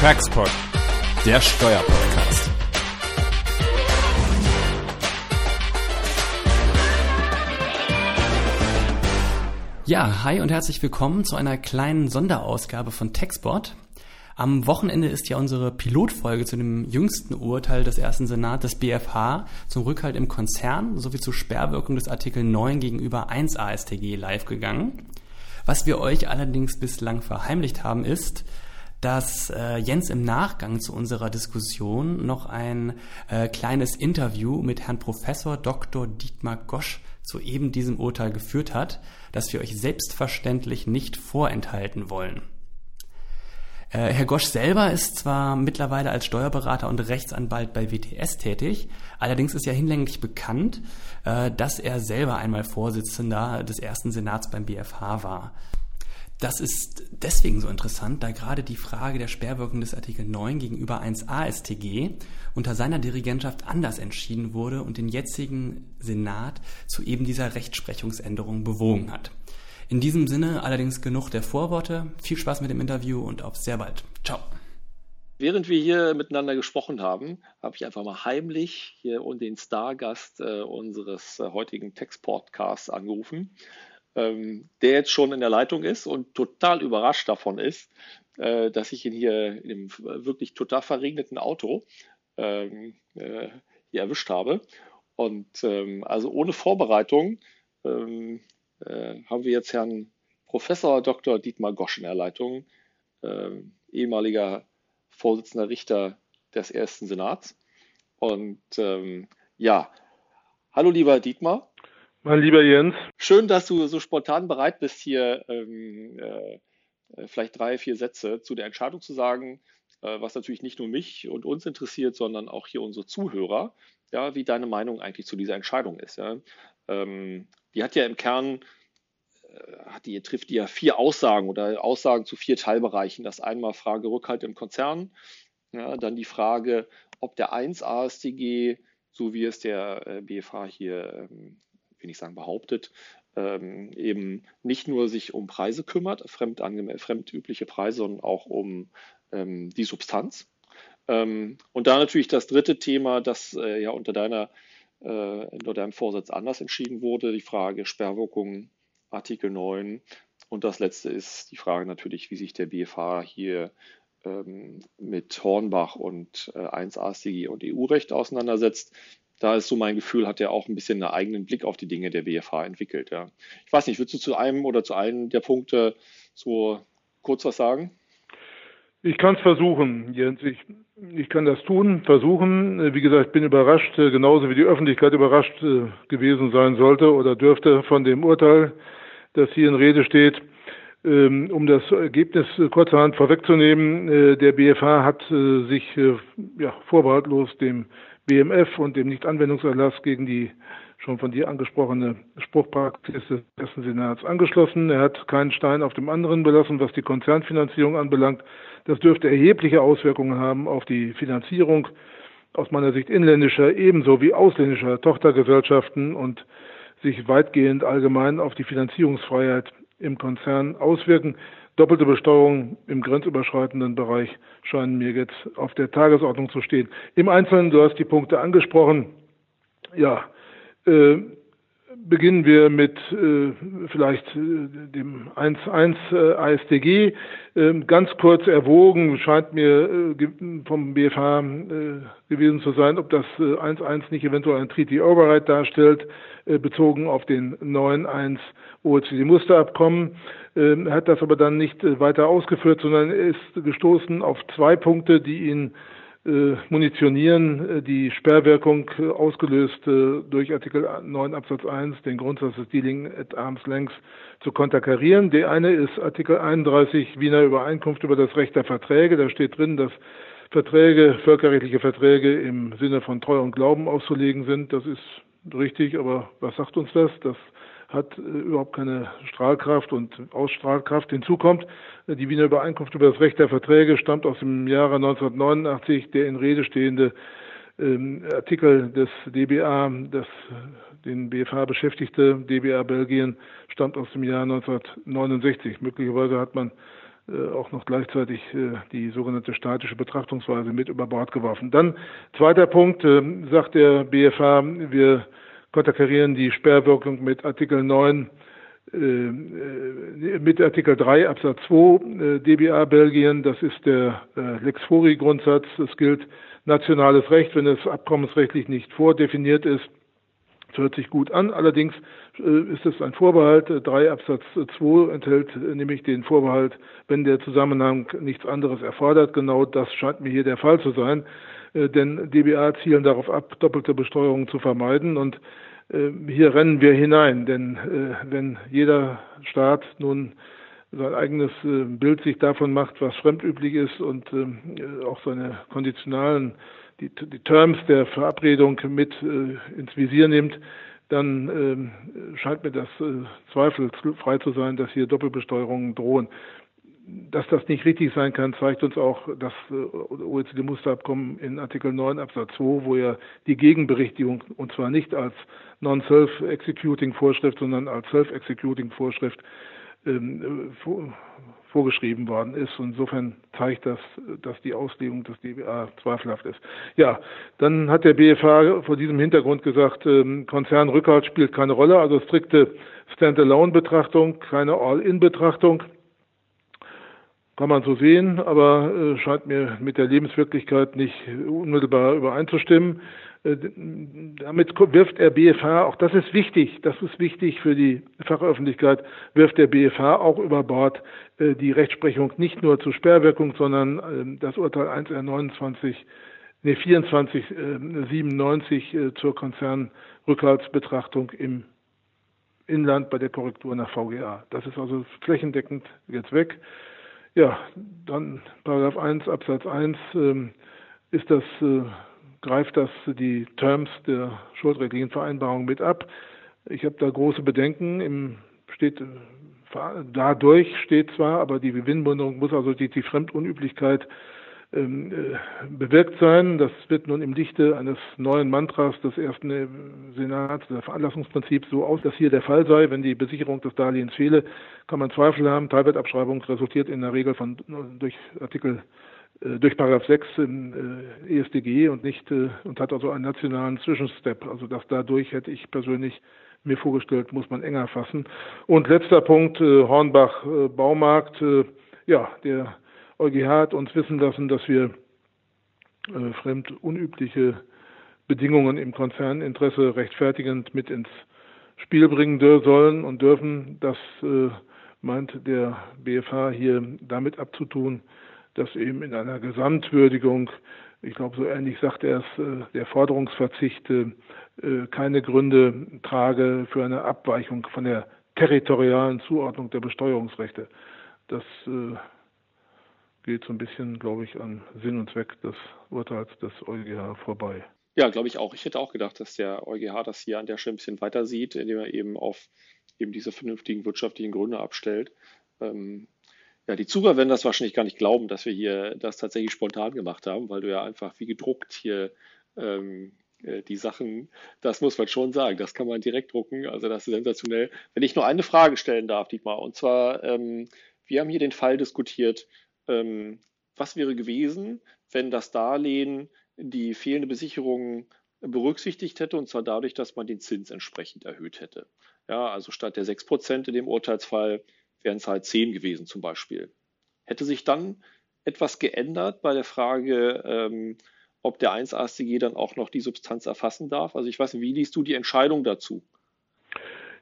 Taxpod, der Steuerpodcast. Ja, hi und herzlich willkommen zu einer kleinen Sonderausgabe von Taxpod. Am Wochenende ist ja unsere Pilotfolge zu dem jüngsten Urteil des ersten Senats des BFH zum Rückhalt im Konzern sowie zur Sperrwirkung des Artikel 9 gegenüber 1 AStG live gegangen. Was wir euch allerdings bislang verheimlicht haben, ist, dass äh, Jens im Nachgang zu unserer Diskussion noch ein äh, kleines Interview mit Herrn Professor Dr. Dietmar Gosch zu eben diesem Urteil geführt hat, das wir euch selbstverständlich nicht vorenthalten wollen. Äh, Herr Gosch selber ist zwar mittlerweile als Steuerberater und Rechtsanwalt bei WTS tätig, allerdings ist ja hinlänglich bekannt, äh, dass er selber einmal Vorsitzender des ersten Senats beim BFH war. Das ist deswegen so interessant, da gerade die Frage der Sperrwirkung des Artikel 9 gegenüber 1a StG unter seiner Dirigentschaft anders entschieden wurde und den jetzigen Senat zu eben dieser Rechtsprechungsänderung bewogen hat. In diesem Sinne allerdings genug der Vorworte. Viel Spaß mit dem Interview und auf sehr bald. Ciao. Während wir hier miteinander gesprochen haben, habe ich einfach mal heimlich hier und den Stargast äh, unseres äh, heutigen Text-Podcasts angerufen ähm, der jetzt schon in der Leitung ist und total überrascht davon ist, äh, dass ich ihn hier in einem wirklich total verregneten Auto ähm, äh, hier erwischt habe. Und ähm, also ohne Vorbereitung ähm, äh, haben wir jetzt Herrn Professor Dr. Dietmar Gosch in der Leitung, ähm, ehemaliger Vorsitzender Richter des ersten Senats. Und ähm, ja, hallo lieber Dietmar. Mein lieber Jens. Schön, dass du so spontan bereit bist, hier ähm, äh, vielleicht drei, vier Sätze zu der Entscheidung zu sagen, äh, was natürlich nicht nur mich und uns interessiert, sondern auch hier unsere Zuhörer, ja, wie deine Meinung eigentlich zu dieser Entscheidung ist. Ja. Ähm, die hat ja im Kern, äh, hat die, trifft die ja vier Aussagen oder Aussagen zu vier Teilbereichen. Das einmal Frage Rückhalt im Konzern, ja, dann die Frage, ob der 1 AStG, so wie es der äh, BFH hier ähm, will ich sagen, behauptet, ähm, eben nicht nur sich um Preise kümmert, fremd fremdübliche Preise, sondern auch um ähm, die Substanz. Ähm, und da natürlich das dritte Thema, das äh, ja unter deiner äh, unter deinem Vorsitz anders entschieden wurde, die Frage Sperrwirkung Artikel 9. Und das letzte ist die Frage natürlich, wie sich der BFH hier ähm, mit Hornbach und äh, 1 AStG und EU-Recht auseinandersetzt da ist so mein Gefühl, hat er auch ein bisschen einen eigenen Blick auf die Dinge der BFH entwickelt. Ja. Ich weiß nicht, würdest du zu einem oder zu einem der Punkte so kurz was sagen? Ich kann es versuchen, Jens. Ich, ich kann das tun, versuchen. Wie gesagt, ich bin überrascht, äh, genauso wie die Öffentlichkeit überrascht äh, gewesen sein sollte oder dürfte von dem Urteil, das hier in Rede steht. Ähm, um das Ergebnis kurzerhand vorwegzunehmen, äh, der BFH hat sich ja, vorbehaltlos dem BMF und dem Nichtanwendungserlass gegen die schon von dir angesprochene Spruchpraxis des ersten Senats angeschlossen. Er hat keinen Stein auf dem anderen belassen, was die Konzernfinanzierung anbelangt. Das dürfte erhebliche Auswirkungen haben auf die Finanzierung aus meiner Sicht inländischer ebenso wie ausländischer Tochtergesellschaften und sich weitgehend allgemein auf die Finanzierungsfreiheit im Konzern auswirken. Doppelte Besteuerung im grenzüberschreitenden Bereich scheinen mir jetzt auf der Tagesordnung zu stehen. Im Einzelnen, du hast die Punkte angesprochen. Ja, äh, beginnen wir mit äh, vielleicht äh, dem 1.1 äh, ASDG. Ähm, ganz kurz erwogen scheint mir äh, vom BFH äh, gewesen zu sein, ob das 1.1 nicht eventuell ein Treaty Override darstellt, bezogen auf den 9.1 OECD-Musterabkommen. Ähm, hat das aber dann nicht weiter ausgeführt, sondern er ist gestoßen auf zwei Punkte, die ihn äh, munitionieren, äh, die Sperrwirkung äh, ausgelöst durch Artikel 9 Absatz 1, den Grundsatz des Dealing at Arms Length zu konterkarieren. Der eine ist Artikel 31 Wiener Übereinkunft über das Recht der Verträge. Da steht drin, dass Verträge, völkerrechtliche Verträge im Sinne von Treu und Glauben auszulegen sind. Das ist richtig, aber was sagt uns das? Das hat äh, überhaupt keine Strahlkraft und Ausstrahlkraft. Hinzu kommt, äh, die Wiener Übereinkunft über das Recht der Verträge stammt aus dem Jahre 1989. Der in Rede stehende ähm, Artikel des DBA, das den BFH beschäftigte, DBA Belgien, stammt aus dem Jahr 1969. Möglicherweise hat man äh, auch noch gleichzeitig äh, die sogenannte statische Betrachtungsweise mit über Bord geworfen. Dann zweiter Punkt, äh, sagt der BFH, wir konterkarieren die Sperrwirkung mit Artikel 9 mit Artikel 3 Absatz 2 DBA Belgien, das ist der Lex Fori Grundsatz. Es gilt nationales Recht, wenn es abkommensrechtlich nicht vordefiniert ist, das hört sich gut an. Allerdings äh, ist es ein Vorbehalt. 3 Absatz 2 enthält äh, nämlich den Vorbehalt, wenn der Zusammenhang nichts anderes erfordert. Genau das scheint mir hier der Fall zu sein. Äh, denn DBA zielen darauf ab, doppelte Besteuerung zu vermeiden. Und hier rennen wir hinein. Denn wenn jeder Staat nun sein eigenes Bild sich davon macht, was fremdüblich ist und auch seine konditionalen die, die Terms der Verabredung mit äh, ins Visier nimmt, dann äh, scheint mir das äh, zweifelsfrei zu sein, dass hier Doppelbesteuerungen drohen. Dass das nicht richtig sein kann, zeigt uns auch das äh, OECD-Musterabkommen in Artikel 9 Absatz 2, wo ja die Gegenberichtigung, und zwar nicht als Non-Self-Executing-Vorschrift, sondern als Self-Executing-Vorschrift ähm, vorgeschrieben worden ist. Insofern zeigt das, dass die Auslegung des DBA zweifelhaft ist. Ja, dann hat der BFH vor diesem Hintergrund gesagt, ähm, Konzernrückhalt spielt keine Rolle, also strikte Standalone-Betrachtung, keine All-In-Betrachtung. Kann man so sehen, aber äh, scheint mir mit der Lebenswirklichkeit nicht unmittelbar übereinzustimmen. Äh, damit wirft der BFH, auch das ist wichtig, das ist wichtig für die Fachöffentlichkeit, wirft der BFH auch über Bord äh, die Rechtsprechung nicht nur zur Sperrwirkung, sondern ähm, das Urteil 1R29, nee, 2497 äh, zur Konzernrückhaltsbetrachtung im Inland bei der Korrektur nach VGA. Das ist also flächendeckend jetzt weg. Ja, dann Paragraph 1 Absatz 1 ähm, ist das greift das die Terms der schuldrechtlichen Vereinbarung mit ab. Ich habe da große Bedenken. Im steht dadurch steht zwar, aber die Gewinnbindung muss also die, die Fremdunüblichkeit äh, bewirkt sein. Das wird nun im Lichte eines neuen Mantras des ersten äh, Senats, der Veranlassungsprinzip, so aus, dass hier der Fall sei. Wenn die Besicherung des Darlehens fehle, kann man Zweifel haben. Teilwertabschreibung resultiert in der Regel von durch Artikel äh, durch Paragraph 6 im äh, ESDG und nicht äh, und hat also einen nationalen Zwischenstep. Also das dadurch hätte ich persönlich mir vorgestellt, muss man enger fassen. Und letzter Punkt, Hornbach Baumarkt. Ja, der EuGH hat uns wissen lassen, dass wir fremd unübliche Bedingungen im Konzerninteresse rechtfertigend mit ins Spiel bringen sollen und dürfen. Das meint der BFH hier damit abzutun, dass eben in einer Gesamtwürdigung, ich glaube, so ähnlich sagt er es, äh, der Forderungsverzicht äh, keine Gründe trage für eine Abweichung von der territorialen Zuordnung der Besteuerungsrechte. Das äh, geht so ein bisschen, glaube ich, an Sinn und Zweck des Urteils des EuGH vorbei. Ja, glaube ich auch. Ich hätte auch gedacht, dass der EuGH das hier an der Stelle ein bisschen weiter sieht, indem er eben auf eben diese vernünftigen wirtschaftlichen Gründe abstellt. Ähm, ja, die Zuhörer werden das wahrscheinlich gar nicht glauben, dass wir hier das tatsächlich spontan gemacht haben, weil du ja einfach wie gedruckt hier ähm, äh, die Sachen, das muss man schon sagen, das kann man direkt drucken, also das ist sensationell. Wenn ich nur eine Frage stellen darf, Dietmar, und zwar, ähm, wir haben hier den Fall diskutiert, ähm, was wäre gewesen, wenn das Darlehen die fehlende Besicherung berücksichtigt hätte, und zwar dadurch, dass man den Zins entsprechend erhöht hätte. Ja, also statt der 6% in dem Urteilsfall wären es halt 10 gewesen zum Beispiel. Hätte sich dann etwas geändert bei der Frage, ähm, ob der 1-AStG dann auch noch die Substanz erfassen darf? Also ich weiß nicht, wie liest du die Entscheidung dazu?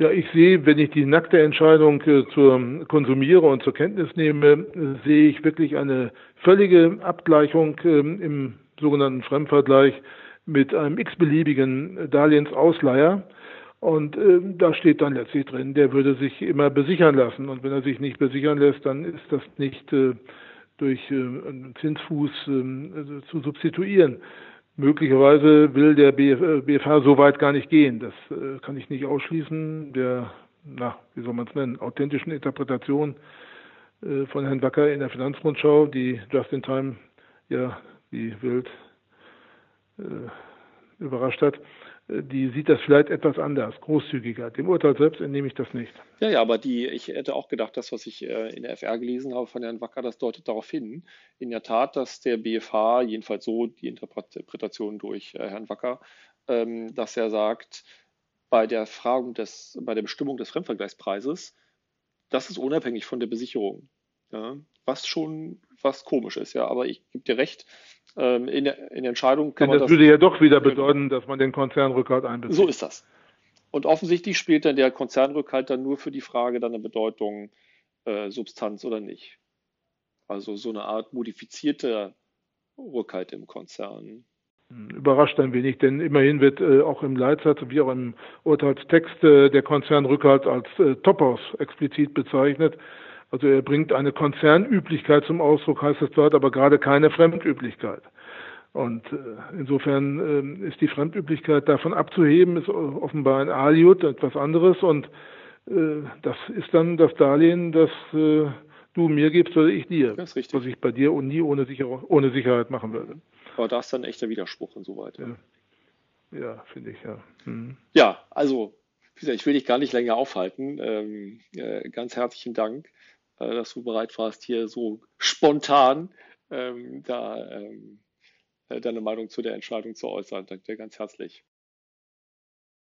Ja, ich sehe, wenn ich die nackte Entscheidung äh, zur konsumiere und zur Kenntnis nehme, sehe ich wirklich eine völlige Abgleichung äh, im sogenannten Fremdvergleich mit einem x-beliebigen Darlehensausleiher. Und äh, da steht dann letztlich drin, der würde sich immer besichern lassen. Und wenn er sich nicht besichern lässt, dann ist das nicht äh, durch äh, einen Zinsfuß äh, zu substituieren. Möglicherweise will der Bf BFH so weit gar nicht gehen. Das äh, kann ich nicht ausschließen. Der, na, wie soll man es nennen, authentischen Interpretation äh, von Herrn Wacker in der Finanzrundschau, die Just in Time ja wie wild äh, überrascht hat. Die sieht das vielleicht etwas anders, großzügiger. Dem Urteil selbst entnehme ich das nicht. Ja, ja, aber die, ich hätte auch gedacht, das, was ich äh, in der FR gelesen habe von Herrn Wacker, das deutet darauf hin, in der Tat, dass der BFH, jedenfalls so die Interpretation durch äh, Herrn Wacker, ähm, dass er sagt, bei der Fragung des, bei der Bestimmung des Fremdvergleichspreises, das ist unabhängig von der Besicherung. Ja, was schon was komisch ist, ja. Aber ich gebe dir recht, ähm, in, der, in der Entscheidung kann Denn man das. Das würde ja doch wieder bedeuten, dass man den Konzernrückhalt einbezieht. So ist das. Und offensichtlich spielt dann der Konzernrückhalt dann nur für die Frage dann eine Bedeutung äh, Substanz oder nicht. Also so eine Art modifizierter Rückhalt im Konzern. Hm, überrascht ein wenig, denn immerhin wird äh, auch im Leitsatz wie auch im Urteilstext äh, der Konzernrückhalt als äh, Topos explizit bezeichnet. Also er bringt eine Konzernüblichkeit zum Ausdruck, heißt es dort, aber gerade keine Fremdüblichkeit. Und äh, insofern äh, ist die Fremdüblichkeit davon abzuheben, ist offenbar ein Aliud, etwas anderes. Und äh, das ist dann das Darlehen, das äh, du mir gibst oder ich dir. Das ist richtig. Was ich bei dir und nie ohne, Sicher ohne Sicherheit machen würde. Aber da ist dann ein echter Widerspruch insoweit. Ja, ja finde ich, ja. Hm. Ja, also, wie gesagt, ich will dich gar nicht länger aufhalten. Ähm, äh, ganz herzlichen Dank. Äh, dass du bereit warst, hier so spontan ähm, da ähm, äh, deine Meinung zu der Entscheidung zu äußern. Danke dir ganz herzlich.